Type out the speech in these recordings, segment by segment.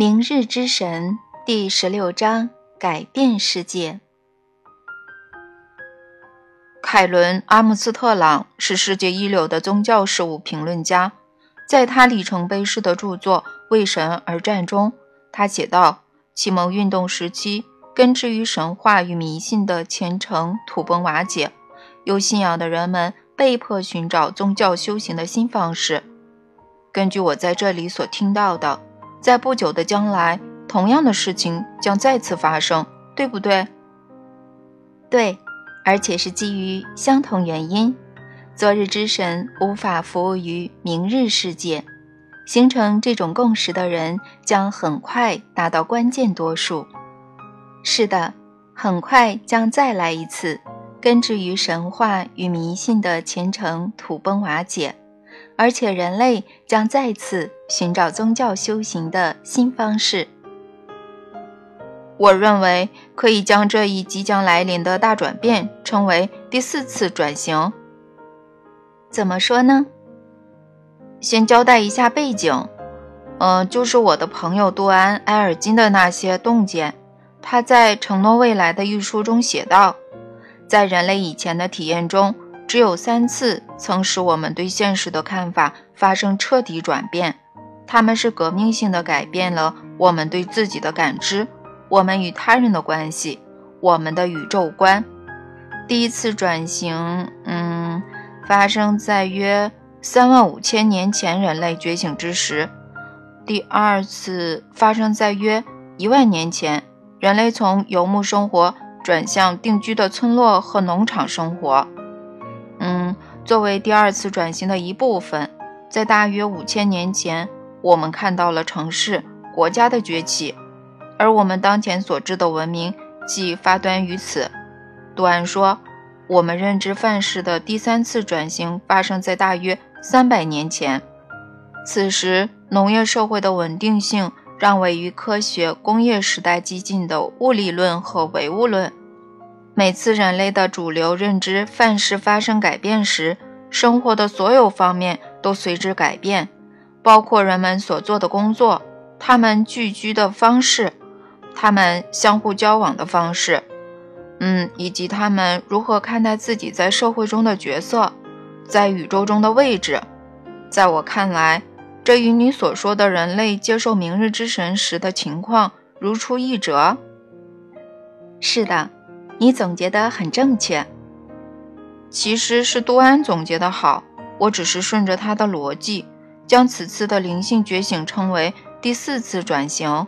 明日之神第十六章：改变世界。凯伦·阿姆斯特朗是世界一流的宗教事务评论家，在他里程碑式的著作《为神而战》中，他写道：“启蒙运动时期，根植于神话与迷信的虔诚土崩瓦解，有信仰的人们被迫寻找宗教修行的新方式。根据我在这里所听到的，在不久的将来，同样的事情将再次发生，对不对？”“对。”而且是基于相同原因，昨日之神无法服务于明日世界，形成这种共识的人将很快达到关键多数。是的，很快将再来一次，根植于神话与迷信的虔诚土崩瓦解，而且人类将再次寻找宗教修行的新方式。我认为可以将这一即将来临的大转变称为第四次转型。怎么说呢？先交代一下背景。嗯，就是我的朋友杜安·埃尔金的那些洞见。他在《承诺未来》的一书中写道，在人类以前的体验中，只有三次曾使我们对现实的看法发生彻底转变。他们是革命性的改变了我们对自己的感知。我们与他人的关系，我们的宇宙观，第一次转型，嗯，发生在约三万五千年前人类觉醒之时；第二次发生在约一万年前，人类从游牧生活转向定居的村落和农场生活。作为第二次转型的一部分，在大约五千年前，我们看到了城市、国家的崛起。而我们当前所知的文明，即发端于此。杜安说，我们认知范式的第三次转型发生在大约三百年前。此时，农业社会的稳定性让位于科学工业时代激进的物理论和唯物论。每次人类的主流认知范式发生改变时，生活的所有方面都随之改变，包括人们所做的工作，他们聚居的方式。他们相互交往的方式，嗯，以及他们如何看待自己在社会中的角色，在宇宙中的位置，在我看来，这与你所说的人类接受明日之神时的情况如出一辙。是的，你总结得很正确。其实是杜安总结的好，我只是顺着他的逻辑，将此次的灵性觉醒称为第四次转型。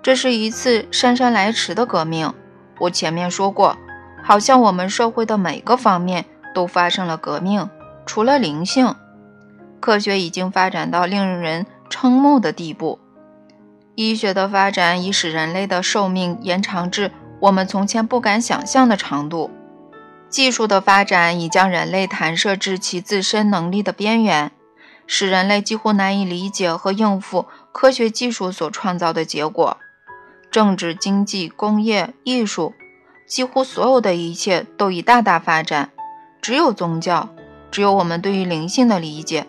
这是一次姗姗来迟的革命。我前面说过，好像我们社会的每个方面都发生了革命，除了灵性。科学已经发展到令人瞠目的地步，医学的发展已使人类的寿命延长至我们从前不敢想象的长度。技术的发展已将人类弹射至其自身能力的边缘，使人类几乎难以理解和应付科学技术所创造的结果。政治、经济、工业、艺术，几乎所有的一切都已大大发展。只有宗教，只有我们对于灵性的理解，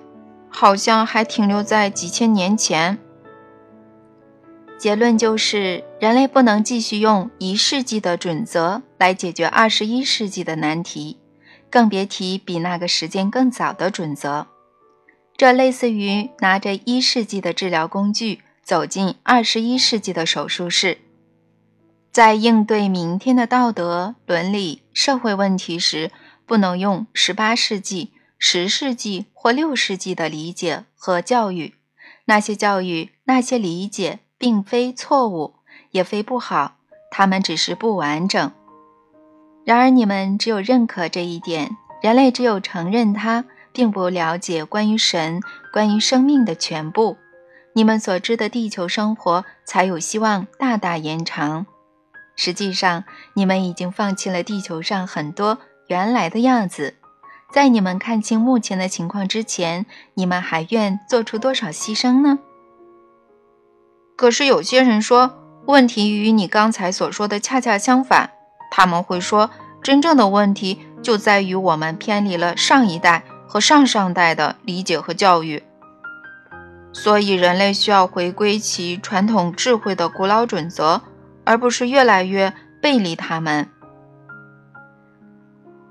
好像还停留在几千年前。结论就是，人类不能继续用一世纪的准则来解决二十一世纪的难题，更别提比那个时间更早的准则。这类似于拿着一世纪的治疗工具。走进二十一世纪的手术室，在应对明天的道德、伦理、社会问题时，不能用十八世纪、十世纪或六世纪的理解和教育。那些教育、那些理解，并非错误，也非不好，它们只是不完整。然而，你们只有认可这一点，人类只有承认它，并不了解关于神、关于生命的全部。你们所知的地球生活才有希望大大延长。实际上，你们已经放弃了地球上很多原来的样子。在你们看清目前的情况之前，你们还愿做出多少牺牲呢？可是有些人说，问题与你刚才所说的恰恰相反。他们会说，真正的问题就在于我们偏离了上一代和上上代的理解和教育。所以人类需要回归其传统智慧的古老准则，而不是越来越背离他们。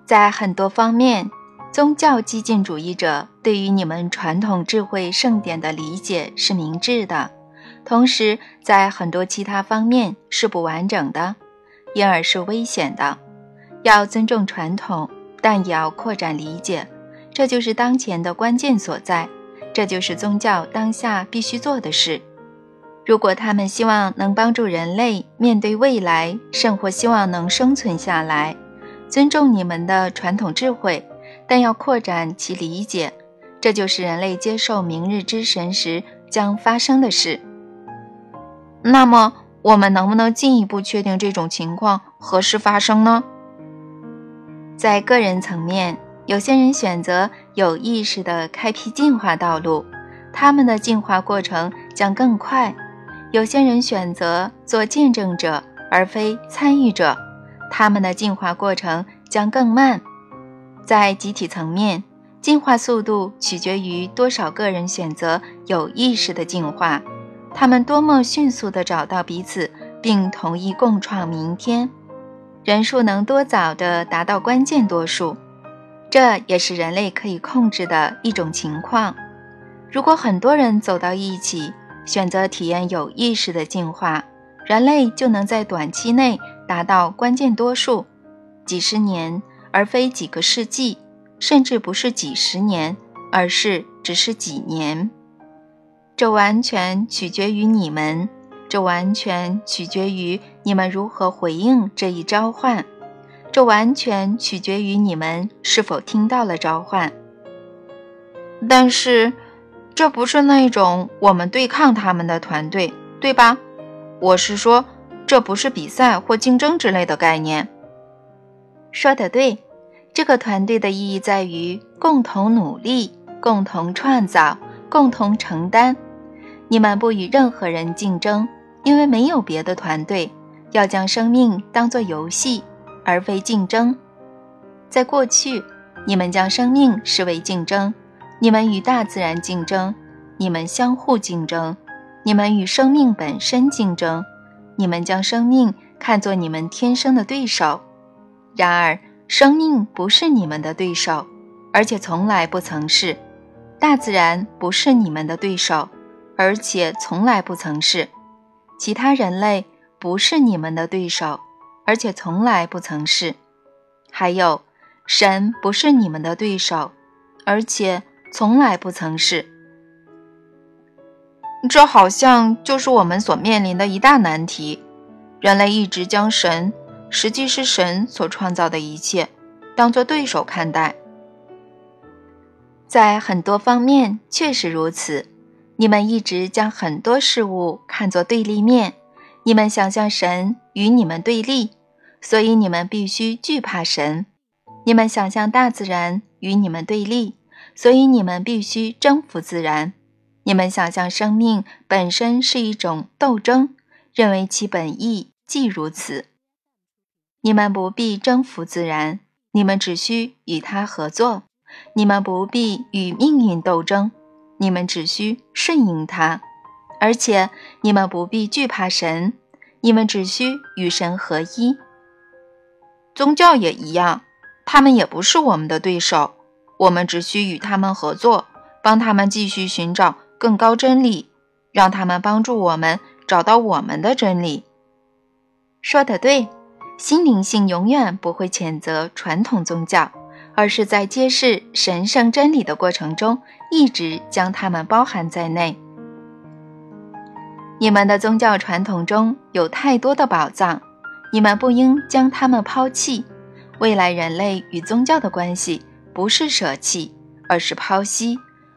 在很多方面，宗教激进主义者对于你们传统智慧盛典的理解是明智的，同时在很多其他方面是不完整的，因而是危险的。要尊重传统，但也要扩展理解，这就是当前的关键所在。这就是宗教当下必须做的事。如果他们希望能帮助人类面对未来，甚或希望能生存下来。尊重你们的传统智慧，但要扩展其理解，这就是人类接受明日之神时将发生的事。那么，我们能不能进一步确定这种情况何时发生呢？在个人层面，有些人选择有意识地开辟进化道路，他们的进化过程将更快；有些人选择做见证者而非参与者。他们的进化过程将更慢，在集体层面，进化速度取决于多少个人选择有意识的进化，他们多么迅速地找到彼此并同意共创明天，人数能多早地达到关键多数，这也是人类可以控制的一种情况。如果很多人走到一起，选择体验有意识的进化，人类就能在短期内。达到关键多数，几十年而非几个世纪，甚至不是几十年，而是只是几年。这完全取决于你们，这完全取决于你们如何回应这一召唤，这完全取决于你们是否听到了召唤。但是，这不是那种我们对抗他们的团队，对吧？我是说。这不是比赛或竞争之类的概念。说得对，这个团队的意义在于共同努力、共同创造、共同承担。你们不与任何人竞争，因为没有别的团队。要将生命当作游戏，而非竞争。在过去，你们将生命视为竞争，你们与大自然竞争，你们相互竞争，你们与生命本身竞争。你们将生命看作你们天生的对手，然而生命不是你们的对手，而且从来不曾是；大自然不是你们的对手，而且从来不曾是；其他人类不是你们的对手，而且从来不曾是；还有神不是你们的对手，而且从来不曾是。这好像就是我们所面临的一大难题。人类一直将神，实际是神所创造的一切，当作对手看待。在很多方面确实如此。你们一直将很多事物看作对立面。你们想象神与你们对立，所以你们必须惧怕神。你们想象大自然与你们对立，所以你们必须征服自然。你们想象生命本身是一种斗争，认为其本意即如此。你们不必征服自然，你们只需与它合作。你们不必与命运斗争，你们只需顺应它。而且你们不必惧怕神，你们只需与神合一。宗教也一样，他们也不是我们的对手，我们只需与他们合作，帮他们继续寻找。更高真理，让他们帮助我们找到我们的真理。说得对，心灵性永远不会谴责传统宗教，而是在揭示神圣真理的过程中，一直将它们包含在内。你们的宗教传统中有太多的宝藏，你们不应将它们抛弃。未来人类与宗教的关系不是舍弃，而是剖析；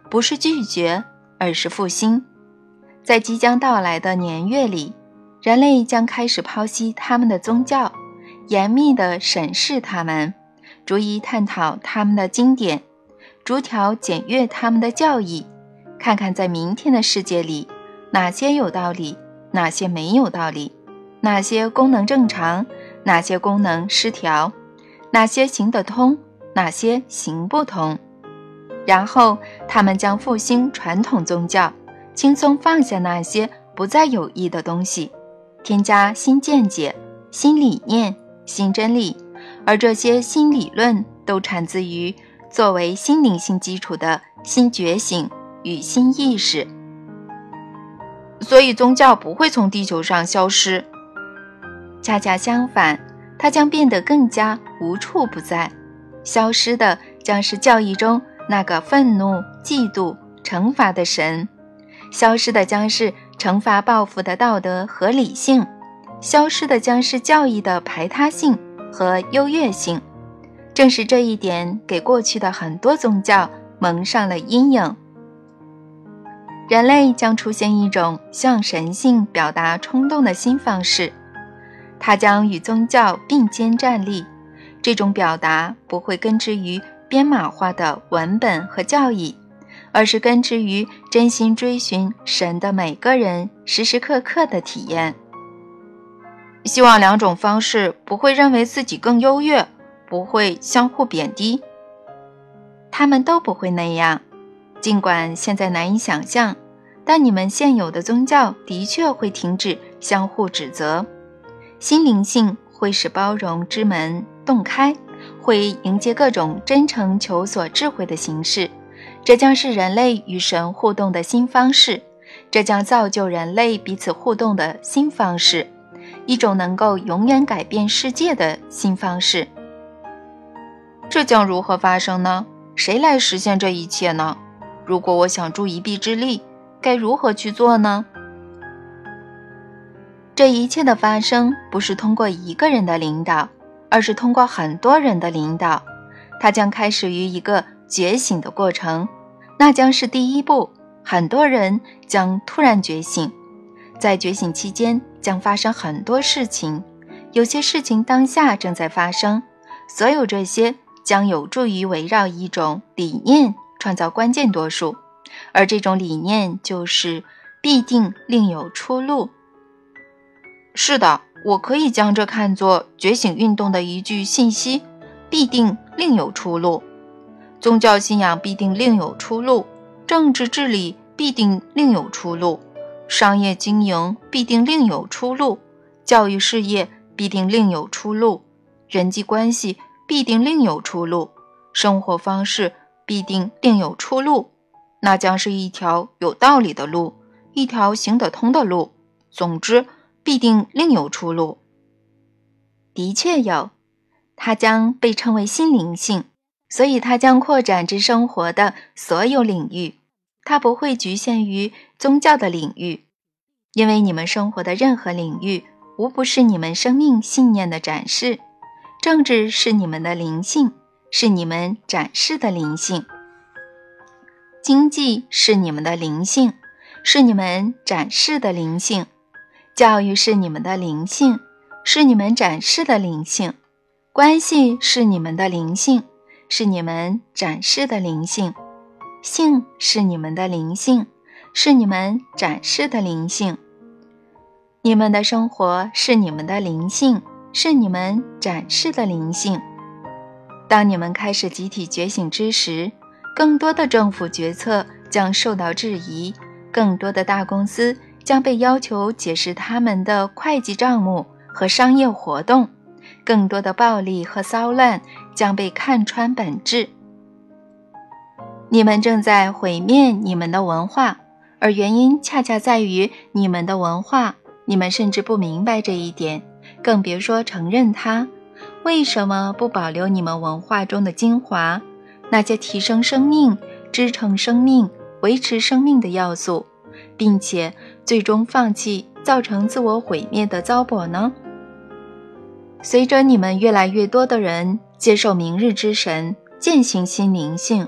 不是拒绝。而是复兴，在即将到来的年月里，人类将开始剖析他们的宗教，严密地审视他们，逐一探讨他们的经典，逐条检阅他们的教义，看看在明天的世界里，哪些有道理，哪些没有道理，哪些功能正常，哪些功能失调，哪些行得通，哪些行不通。然后，他们将复兴传统宗教，轻松放下那些不再有益的东西，添加新见解、新理念、新真理，而这些新理论都产自于作为心灵性基础的新觉醒与新意识。所以，宗教不会从地球上消失。恰恰相反，它将变得更加无处不在。消失的将是教义中那个愤怒、嫉妒、惩罚的神；消失的将是惩罚报复的道德和理性；消失的将是教义的排他性和优越性。正是这一点，给过去的很多宗教蒙上了阴影。人类将出现一种向神性表达冲动的新方式，它将与宗教并肩站立。这种表达不会根植于编码化的文本和教义，而是根植于真心追寻神的每个人时时刻刻的体验。希望两种方式不会认为自己更优越，不会相互贬低。他们都不会那样。尽管现在难以想象，但你们现有的宗教的确会停止相互指责。心灵性会使包容之门。洞开会迎接各种真诚求索智慧的形式，这将是人类与神互动的新方式，这将造就人类彼此互动的新方式，一种能够永远改变世界的新方式。这将如何发生呢？谁来实现这一切呢？如果我想助一臂之力，该如何去做呢？这一切的发生不是通过一个人的领导。而是通过很多人的领导，它将开始于一个觉醒的过程，那将是第一步。很多人将突然觉醒，在觉醒期间将发生很多事情，有些事情当下正在发生。所有这些将有助于围绕一种理念创造关键多数，而这种理念就是必定另有出路。是的。我可以将这看作觉醒运动的一句信息，必定另有出路；宗教信仰必定另有出路；政治治理必定另有出路；商业经营必定另有出路；教育事业必定另有出路；人际关系必定另有出路；生活方式必定另有出路。那将是一条有道理的路，一条行得通的路。总之。必定另有出路。的确有，它将被称为心灵性，所以它将扩展至生活的所有领域。它不会局限于宗教的领域，因为你们生活的任何领域，无不是你们生命信念的展示。政治是你们的灵性，是你们展示的灵性；经济是你们的灵性，是你们展示的灵性。教育是你们的灵性，是你们展示的灵性；关系是你们的灵性，是你们展示的灵性；性是你们的灵性，是你们展示的灵性。你们的生活是你们的灵性，是你们展示的灵性。当你们开始集体觉醒之时，更多的政府决策将受到质疑，更多的大公司。将被要求解释他们的会计账目和商业活动，更多的暴力和骚乱将被看穿本质。你们正在毁灭你们的文化，而原因恰恰在于你们的文化。你们甚至不明白这一点，更别说承认它。为什么不保留你们文化中的精华，那些提升生命、支撑生命、维持生命的要素？并且最终放弃，造成自我毁灭的糟粕呢？随着你们越来越多的人接受明日之神，践行心灵性，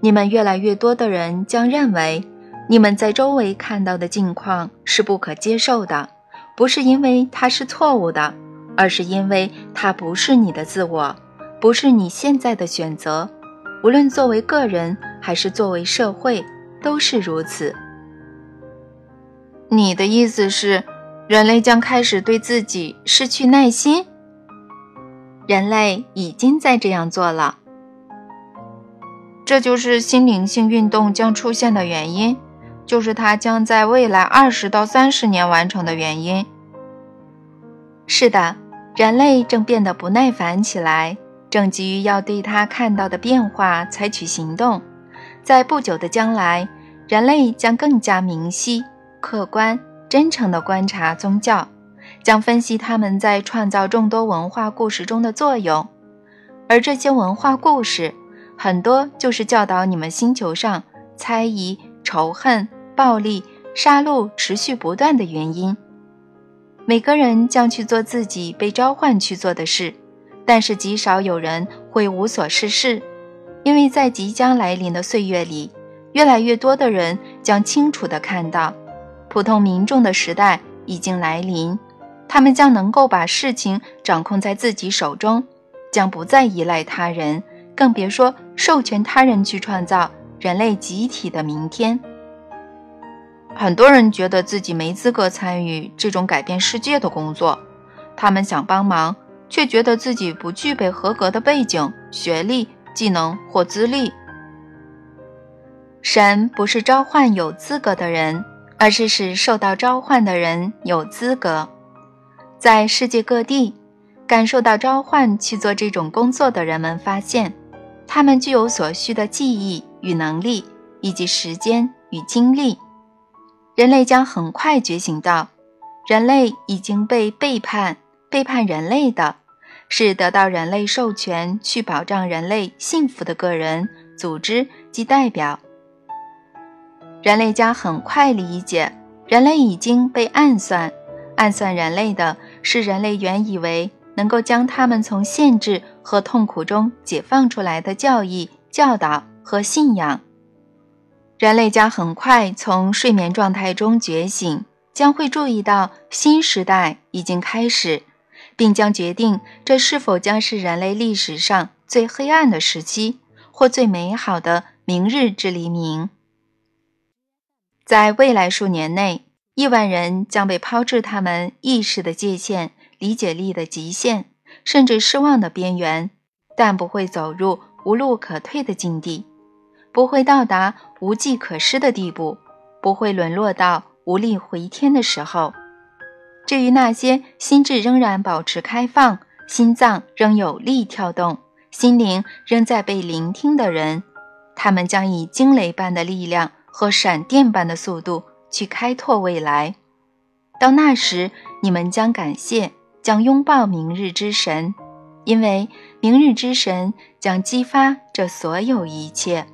你们越来越多的人将认为，你们在周围看到的境况是不可接受的，不是因为它是错误的，而是因为它不是你的自我，不是你现在的选择。无论作为个人还是作为社会，都是如此。你的意思是，人类将开始对自己失去耐心？人类已经在这样做了。这就是新灵性运动将出现的原因。就是它将在未来二十到三十年完成的原因。是的，人类正变得不耐烦起来，正急于要对他看到的变化采取行动。在不久的将来，人类将更加明晰、客观、真诚地观察宗教，将分析他们在创造众多文化故事中的作用，而这些文化故事。很多就是教导你们星球上猜疑、仇恨、暴力、杀戮持续不断的原因。每个人将去做自己被召唤去做的事，但是极少有人会无所事事，因为在即将来临的岁月里，越来越多的人将清楚地看到，普通民众的时代已经来临，他们将能够把事情掌控在自己手中，将不再依赖他人。更别说授权他人去创造人类集体的明天。很多人觉得自己没资格参与这种改变世界的工作，他们想帮忙，却觉得自己不具备合格的背景、学历、技能或资历。神不是召唤有资格的人，而是使受到召唤的人有资格。在世界各地，感受到召唤去做这种工作的人们发现。他们具有所需的技艺与能力，以及时间与精力。人类将很快觉醒到，人类已经被背叛。背叛人类的是得到人类授权去保障人类幸福的个人、组织及代表。人类将很快理解，人类已经被暗算。暗算人类的是人类原以为。能够将他们从限制和痛苦中解放出来的教义、教导和信仰，人类将很快从睡眠状态中觉醒，将会注意到新时代已经开始，并将决定这是否将是人类历史上最黑暗的时期，或最美好的明日之黎明。在未来数年内，亿万人将被抛至他们意识的界限。理解力的极限，甚至失望的边缘，但不会走入无路可退的境地，不会到达无计可施的地步，不会沦落到无力回天的时候。至于那些心智仍然保持开放、心脏仍有力跳动、心灵仍在被聆听的人，他们将以惊雷般的力量和闪电般的速度去开拓未来。到那时，你们将感谢。将拥抱明日之神，因为明日之神将激发这所有一切。